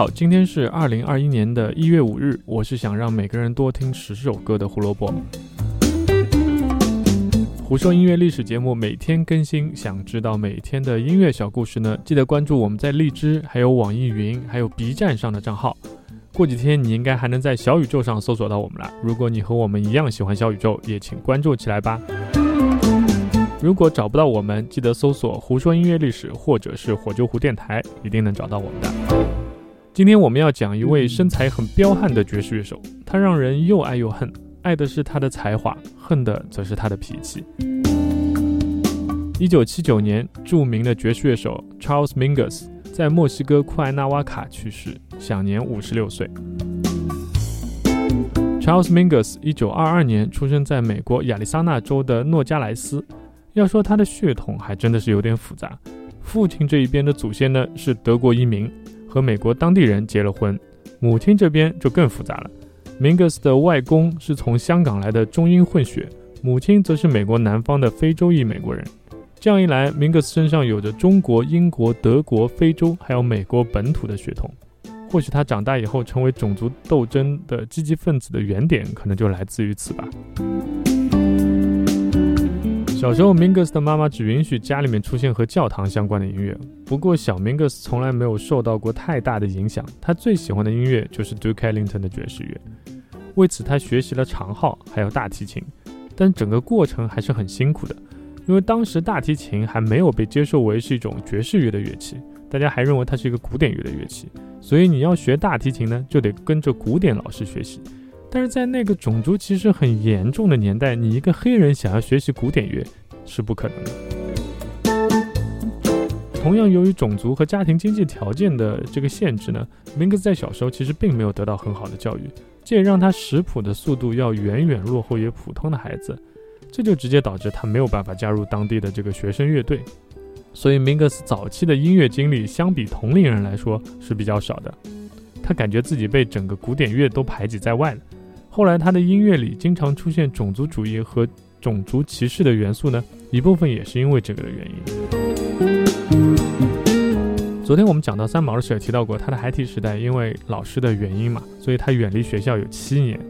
好，今天是二零二一年的一月五日。我是想让每个人多听十首歌的胡萝卜。胡说音乐历史节目每天更新，想知道每天的音乐小故事呢？记得关注我们在荔枝、还有网易云、还有 B 站上的账号。过几天你应该还能在小宇宙上搜索到我们了。如果你和我们一样喜欢小宇宙，也请关注起来吧。如果找不到我们，记得搜索“胡说音乐历史”或者是“火球湖电台”，一定能找到我们的。今天我们要讲一位身材很彪悍的爵士乐手，他让人又爱又恨。爱的是他的才华，恨的则是他的脾气。一九七九年，著名的爵士乐手 Charles Mingus 在墨西哥库埃纳瓦卡去世，享年五十六岁。Charles Mingus 一九二二年出生在美国亚利桑那州的诺加莱斯。要说他的血统，还真的是有点复杂。父亲这一边的祖先呢是德国移民，和美国当地人结了婚；母亲这边就更复杂了。Mingus 的外公是从香港来的中英混血，母亲则是美国南方的非洲裔美国人。这样一来，Mingus 身上有着中国、英国、德国、非洲还有美国本土的血统。或许他长大以后成为种族斗争的积极分子的原点，可能就来自于此吧。小时候，Mingus 的妈妈只允许家里面出现和教堂相关的音乐。不过，小 Mingus 从来没有受到过太大的影响。他最喜欢的音乐就是 Duke Ellington 的爵士乐。为此，他学习了长号，还有大提琴。但整个过程还是很辛苦的，因为当时大提琴还没有被接受为是一种爵士乐的乐器，大家还认为它是一个古典乐的乐器。所以，你要学大提琴呢，就得跟着古典老师学习。但是在那个种族歧视很严重的年代，你一个黑人想要学习古典乐是不可能的。同样，由于种族和家庭经济条件的这个限制呢，明格在小时候其实并没有得到很好的教育，这也让他识谱的速度要远远落后于普通的孩子，这就直接导致他没有办法加入当地的这个学生乐队。所以，明格斯早期的音乐经历相比同龄人来说是比较少的，他感觉自己被整个古典乐都排挤在外了。后来，他的音乐里经常出现种族主义和种族歧视的元素呢，一部分也是因为这个的原因。昨天我们讲到三毛的时候提到过，他的孩提时代因为老师的原因嘛，所以他远离学校有七年，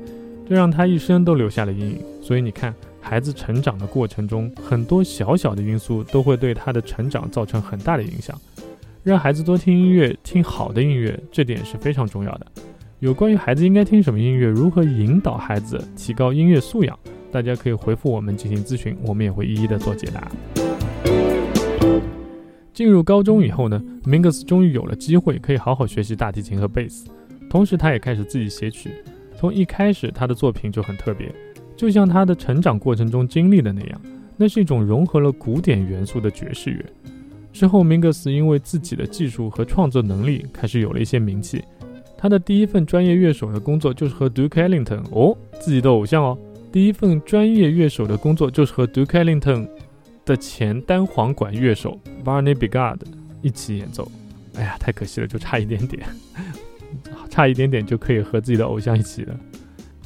这让他一生都留下了阴影。所以你看，孩子成长的过程中，很多小小的因素都会对他的成长造成很大的影响。让孩子多听音乐，听好的音乐，这点是非常重要的。有关于孩子应该听什么音乐，如何引导孩子提高音乐素养，大家可以回复我们进行咨询，我们也会一一的做解答。进入高中以后呢，Mingus 终于有了机会可以好好学习大提琴和贝斯，同时他也开始自己写曲。从一开始，他的作品就很特别，就像他的成长过程中经历的那样，那是一种融合了古典元素的爵士乐。之后，Mingus 因为自己的技术和创作能力，开始有了一些名气。他的第一份专业乐手的工作就是和 Duke Ellington 哦，自己的偶像哦。第一份专业乐手的工作就是和 Duke Ellington 的前单簧管乐手 Barney Bigard 一起演奏。哎呀，太可惜了，就差一点点，差一点点就可以和自己的偶像一起了。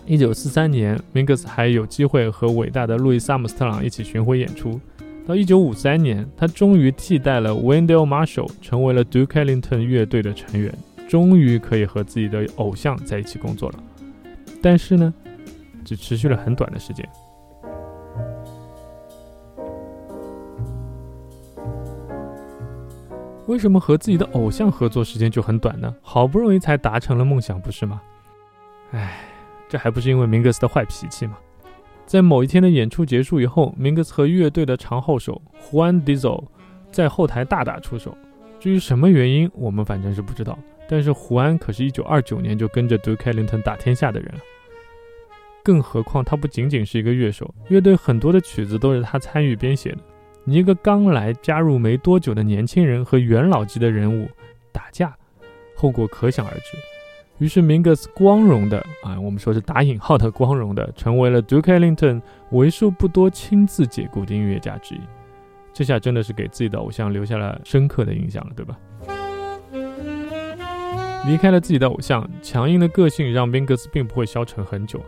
一九四三年，Mingus 还有机会和伟大的路易萨·姆斯特朗一起巡回演出。到一九五三年，他终于替代了 Wendell Marshall，成为了 Duke Ellington 乐队的成员。终于可以和自己的偶像在一起工作了，但是呢，只持续了很短的时间。为什么和自己的偶像合作时间就很短呢？好不容易才达成了梦想，不是吗？唉，这还不是因为明格斯的坏脾气吗？在某一天的演出结束以后，明格斯和乐队的长号手胡安迪佐在后台大打出手。至于什么原因，我们反正是不知道。但是胡安可是一九二九年就跟着 Duke Ellington 打天下的人了，更何况他不仅仅是一个乐手，乐队很多的曲子都是他参与编写的。你一个刚来加入没多久的年轻人和元老级的人物打架，后果可想而知。于是 Mingus 光荣的啊，我们说是打引号的光荣的，成为了 Duke Ellington 为数不多亲自解雇的音乐家之一。这下真的是给自己的偶像留下了深刻的印象了，对吧？离开了自己的偶像，强硬的个性让 Mingus 并不会消沉很久，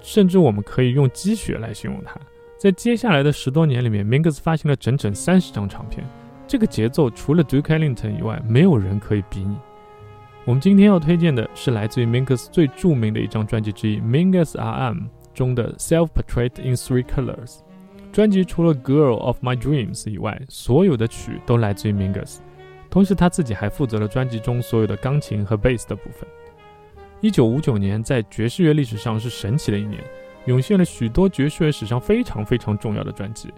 甚至我们可以用积雪来形容他。在接下来的十多年里面，Mingus 发行了整整三十张唱片，这个节奏除了 Duke Ellington 以外，没有人可以比拟。我们今天要推荐的是来自于 Mingus 最著名的一张专辑之一《Mingus R.M》中的《Self Portrait in Three Colors》。专辑除了《Girl of My Dreams》以外，所有的曲都来自于 Mingus。同时，他自己还负责了专辑中所有的钢琴和贝斯的部分。一九五九年在爵士乐历史上是神奇的一年，涌现了许多爵士乐史上非常非常重要的专辑。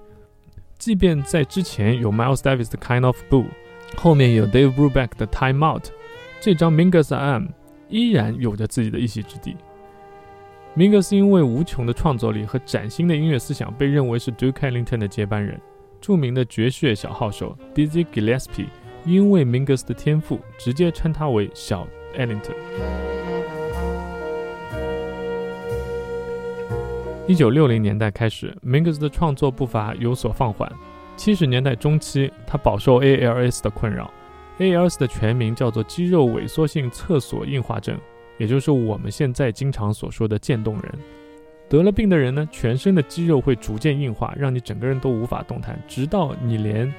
即便在之前有 Miles Davis 的《Kind of Blue》，后面有 Dave Brubeck 的《Time Out》。这张 Mingus M 依然有着自己的一席之地。Mingus 因为无穷的创作力和崭新的音乐思想，被认为是 Duke Ellington 的接班人。著名的爵士乐小号手 Dizzy Gillespie 因为 Mingus 的天赋，直接称他为小 Ellington。一九六零年代开始，Mingus 的创作步伐有所放缓。七十年代中期，他饱受 ALS 的困扰。ALS 的全名叫做肌肉萎缩性侧索硬化症，也就是我们现在经常所说的渐冻人。得了病的人呢，全身的肌肉会逐渐硬化，让你整个人都无法动弹，直到你连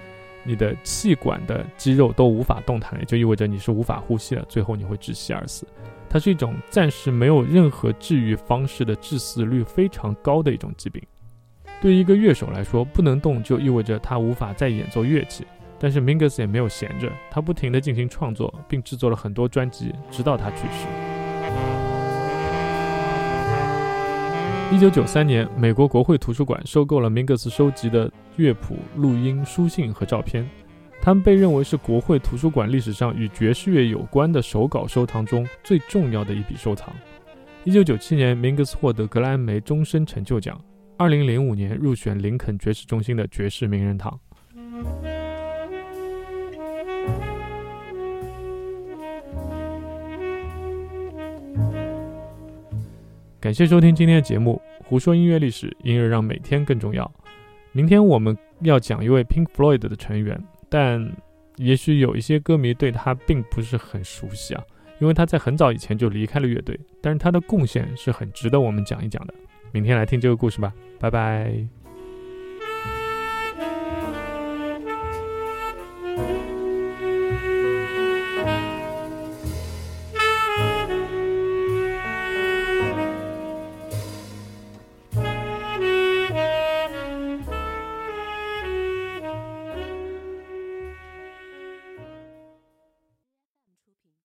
你的气管的肌肉都无法动弹，也就意味着你是无法呼吸了，最后你会窒息而死。它是一种暂时没有任何治愈方式的致死率非常高的一种疾病。对于一个乐手来说，不能动就意味着他无法再演奏乐器。但是 Mingus 也没有闲着，他不停地进行创作，并制作了很多专辑，直到他去世。一九九三年，美国国会图书馆收购了 Mingus 收集的乐谱、录音、书信和照片，他们被认为是国会图书馆历史上与爵士乐有关的手稿收藏中最重要的一笔收藏。一九九七年，Mingus 获得格莱美终身成就奖，二零零五年入选林肯爵士中心的爵士名人堂。感谢收听今天的节目《胡说音乐历史》，音乐让每天更重要。明天我们要讲一位 Pink Floyd 的成员，但也许有一些歌迷对他并不是很熟悉啊，因为他在很早以前就离开了乐队，但是他的贡献是很值得我们讲一讲的。明天来听这个故事吧，拜拜。